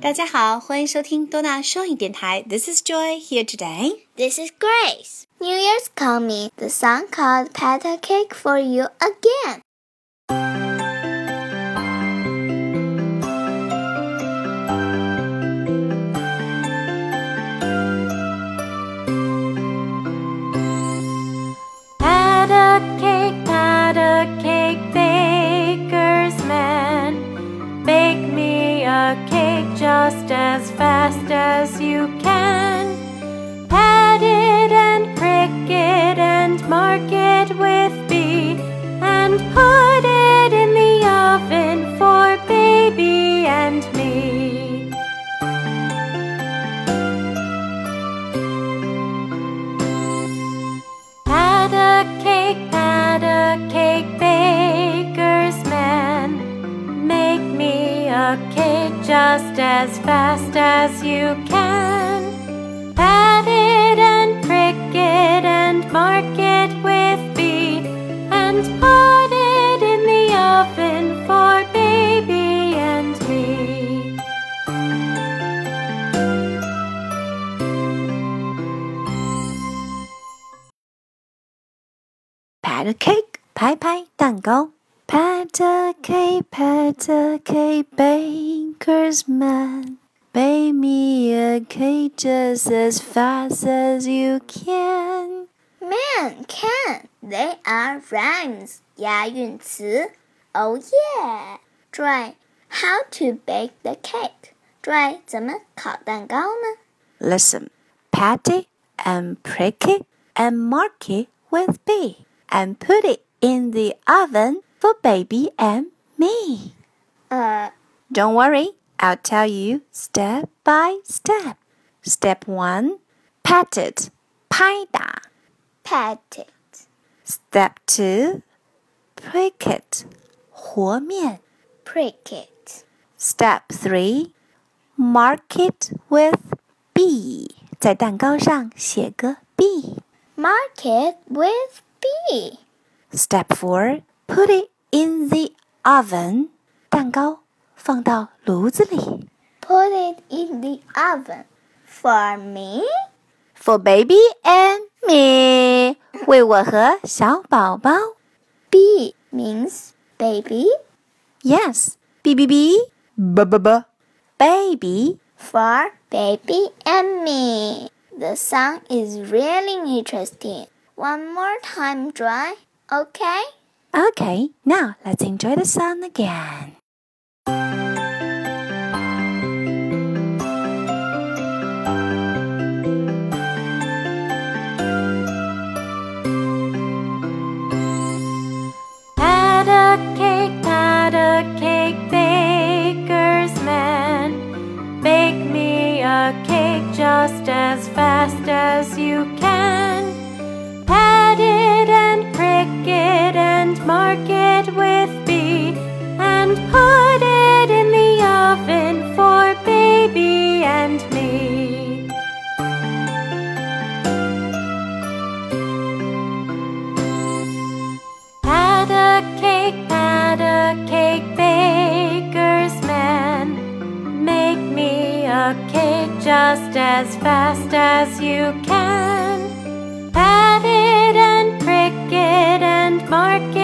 大家好，欢迎收听多纳双语电台。This is Joy here today. This is Grace. New Year's coming. The song called "Pat a Cake for You" again. Fast as you can. me a cake just as fast as you can. Pat it and prick it and mark it with B. And put it in the oven for baby and me. Pat a cake，拍拍蛋糕。 Patter K, Pat a cake, baker's man. Bake me a cake just as fast as you can. Man, can. They are rhymes, 押韵词. Oh yeah. Dry. How to bake the cake. Dry Listen. Patty and prick it and mark it with B and put it in the oven for baby and me. 呃 Don't worry, I'll tell you step by step. Step 1 Pat it, 拍打. pat it, Step 2 Prick it, 和面. prick it, Step 3 Mark it with B. 在蛋糕上写个 B. mark it with B. Step 4 Put it in the oven. 蛋糕放到炉子里. Put it in the oven. For me? For baby and me. 为我和小宝宝. B means baby. Yes. B B B. B B B. Baby. For baby and me. The song is really interesting. One more time, Dry. Okay? Okay, now let's enjoy the sun again. Pat a cake, pat a cake, baker's man. Bake me a cake just as fast as you can. Just as fast as you can. Pat it and prick it and mark